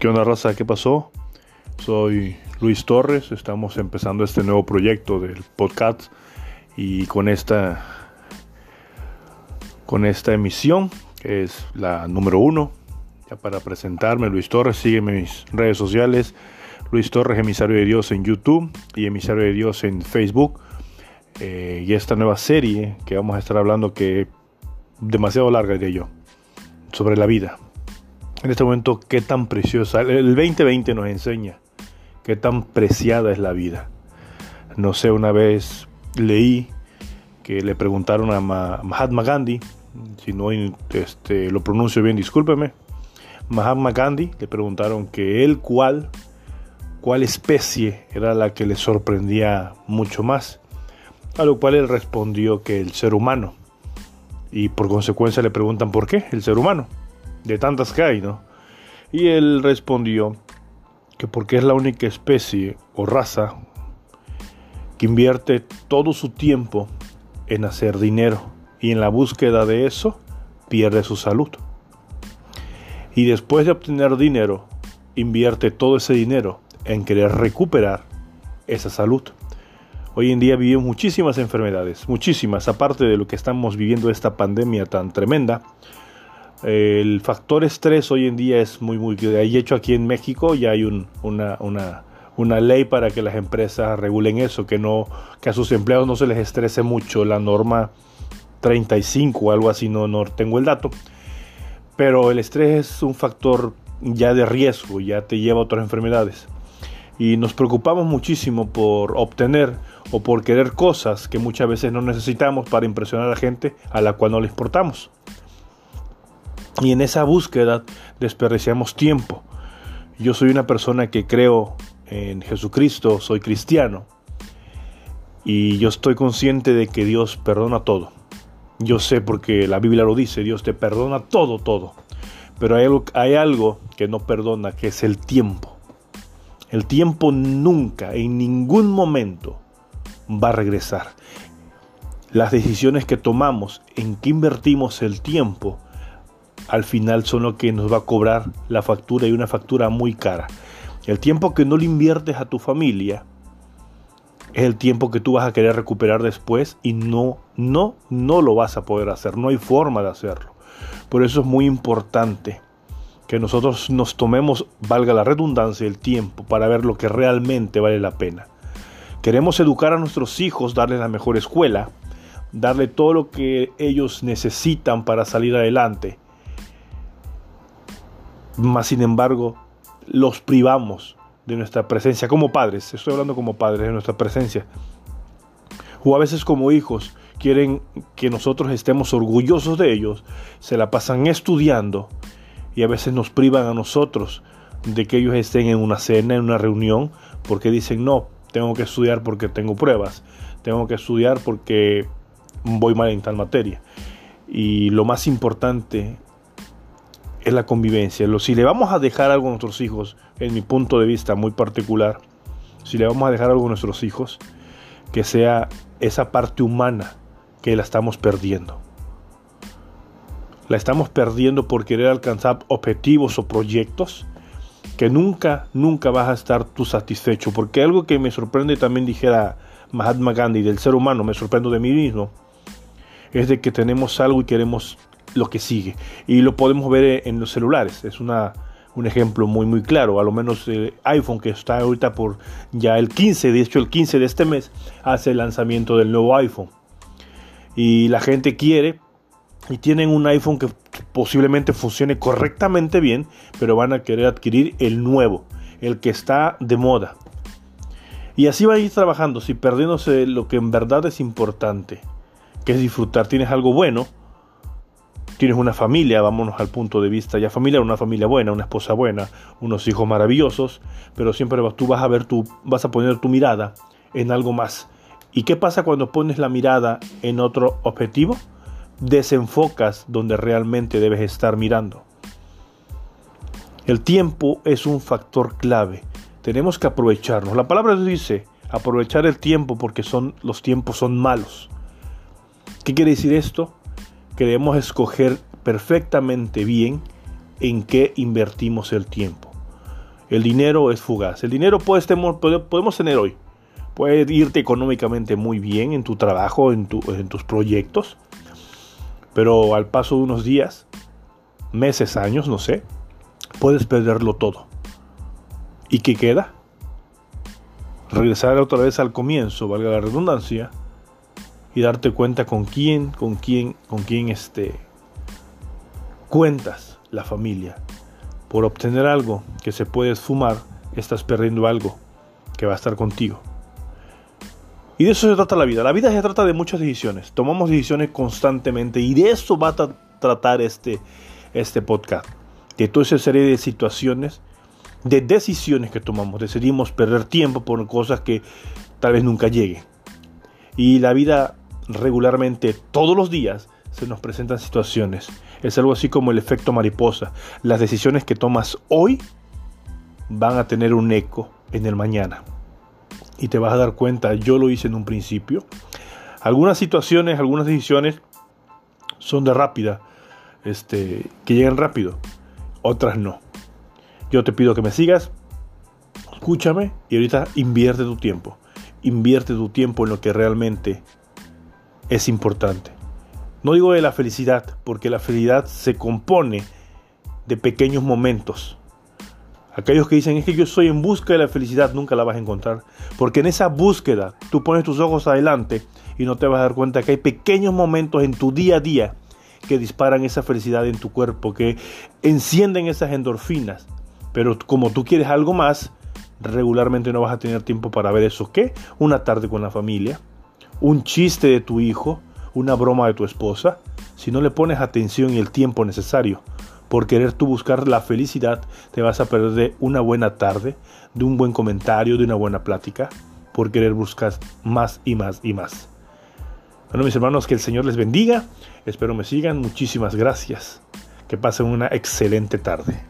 ¿Qué onda raza? ¿Qué pasó? Soy Luis Torres, estamos empezando este nuevo proyecto del podcast y con esta con esta emisión que es la número uno. Ya para presentarme, Luis Torres, sígueme mis redes sociales, Luis Torres, emisario de Dios en YouTube y emisario de Dios en Facebook. Eh, y esta nueva serie que vamos a estar hablando que demasiado larga de yo sobre la vida en este momento qué tan preciosa, el 2020 nos enseña qué tan preciada es la vida. No sé, una vez leí que le preguntaron a Mahatma Gandhi, si no este, lo pronuncio bien, discúlpeme, Mahatma Gandhi le preguntaron que él cuál, cuál especie era la que le sorprendía mucho más, a lo cual él respondió que el ser humano. Y por consecuencia le preguntan por qué el ser humano de tantas que hay, ¿no? Y él respondió que porque es la única especie o raza que invierte todo su tiempo en hacer dinero y en la búsqueda de eso pierde su salud. Y después de obtener dinero, invierte todo ese dinero en querer recuperar esa salud. Hoy en día vivimos muchísimas enfermedades, muchísimas, aparte de lo que estamos viviendo esta pandemia tan tremenda, el factor estrés hoy en día es muy, muy... Hay hecho aquí en México ya hay una, una, ley para que las empresas regulen eso, que, no, que a sus empleados no se les estrese mucho. La norma 35 o algo así, no, no tengo el dato. Pero el estrés es un factor ya de riesgo, ya te lleva a otras enfermedades. Y nos preocupamos muchísimo por obtener o por querer cosas que muchas veces no necesitamos para impresionar a la gente a la cual no le importamos. Y en esa búsqueda desperdiciamos tiempo. Yo soy una persona que creo en Jesucristo, soy cristiano. Y yo estoy consciente de que Dios perdona todo. Yo sé porque la Biblia lo dice, Dios te perdona todo, todo. Pero hay algo, hay algo que no perdona, que es el tiempo. El tiempo nunca, en ningún momento, va a regresar. Las decisiones que tomamos, en qué invertimos el tiempo, al final son lo que nos va a cobrar la factura y una factura muy cara. El tiempo que no le inviertes a tu familia es el tiempo que tú vas a querer recuperar después y no, no, no lo vas a poder hacer, no hay forma de hacerlo. Por eso es muy importante que nosotros nos tomemos, valga la redundancia, el tiempo para ver lo que realmente vale la pena. Queremos educar a nuestros hijos, darles la mejor escuela, darle todo lo que ellos necesitan para salir adelante más sin embargo, los privamos de nuestra presencia como padres. Estoy hablando como padres de nuestra presencia. O a veces como hijos quieren que nosotros estemos orgullosos de ellos, se la pasan estudiando y a veces nos privan a nosotros de que ellos estén en una cena, en una reunión, porque dicen, no, tengo que estudiar porque tengo pruebas, tengo que estudiar porque voy mal en tal materia. Y lo más importante es la convivencia. Si le vamos a dejar algo a nuestros hijos, en mi punto de vista muy particular, si le vamos a dejar algo a nuestros hijos, que sea esa parte humana que la estamos perdiendo. La estamos perdiendo por querer alcanzar objetivos o proyectos que nunca, nunca vas a estar tú satisfecho. Porque algo que me sorprende también dijera Mahatma Gandhi del ser humano, me sorprendo de mí mismo, es de que tenemos algo y queremos lo que sigue. Y lo podemos ver en los celulares. Es una, un ejemplo muy muy claro. A lo menos el iPhone que está ahorita por ya el 15, de hecho el 15 de este mes hace el lanzamiento del nuevo iPhone. Y la gente quiere y tienen un iPhone que posiblemente funcione correctamente bien, pero van a querer adquirir el nuevo, el que está de moda. Y así va a ir trabajando, si perdiéndose lo que en verdad es importante, que es disfrutar. Tienes algo bueno, tienes una familia, vámonos al punto de vista ya familiar, una familia buena, una esposa buena, unos hijos maravillosos, pero siempre tú vas a ver tu, vas a poner tu mirada en algo más. ¿Y qué pasa cuando pones la mirada en otro objetivo? Desenfocas donde realmente debes estar mirando. El tiempo es un factor clave. Tenemos que aprovecharnos. La palabra dice aprovechar el tiempo porque son, los tiempos son malos. ¿Qué quiere decir esto? Que debemos escoger perfectamente bien en qué invertimos el tiempo. El dinero es fugaz. El dinero podemos tener hoy. Puede irte económicamente muy bien en tu trabajo, en, en tus proyectos. Pero al paso de unos días, meses, años, no sé, puedes perderlo todo. ¿Y qué queda? Regresar otra vez al comienzo, valga la redundancia, y darte cuenta con quién, con quién, con quién este, cuentas la familia. Por obtener algo que se puede esfumar, estás perdiendo algo que va a estar contigo. Y de eso se trata la vida. La vida se trata de muchas decisiones. Tomamos decisiones constantemente y de eso va a tratar este, este podcast. De toda esa serie de situaciones, de decisiones que tomamos. Decidimos perder tiempo por cosas que tal vez nunca lleguen. Y la vida regularmente, todos los días, se nos presentan situaciones. Es algo así como el efecto mariposa. Las decisiones que tomas hoy van a tener un eco en el mañana. Y te vas a dar cuenta, yo lo hice en un principio. Algunas situaciones, algunas decisiones son de rápida, este, que llegan rápido. Otras no. Yo te pido que me sigas, escúchame y ahorita invierte tu tiempo. Invierte tu tiempo en lo que realmente es importante. No digo de la felicidad, porque la felicidad se compone de pequeños momentos. Aquellos que dicen es que yo soy en busca de la felicidad, nunca la vas a encontrar. Porque en esa búsqueda tú pones tus ojos adelante y no te vas a dar cuenta que hay pequeños momentos en tu día a día que disparan esa felicidad en tu cuerpo, que encienden esas endorfinas. Pero como tú quieres algo más, regularmente no vas a tener tiempo para ver eso. ¿Qué? Una tarde con la familia, un chiste de tu hijo, una broma de tu esposa, si no le pones atención y el tiempo necesario por querer tú buscar la felicidad, te vas a perder de una buena tarde, de un buen comentario, de una buena plática, por querer buscar más y más y más. Bueno, mis hermanos, que el Señor les bendiga. Espero me sigan. Muchísimas gracias. Que pasen una excelente tarde.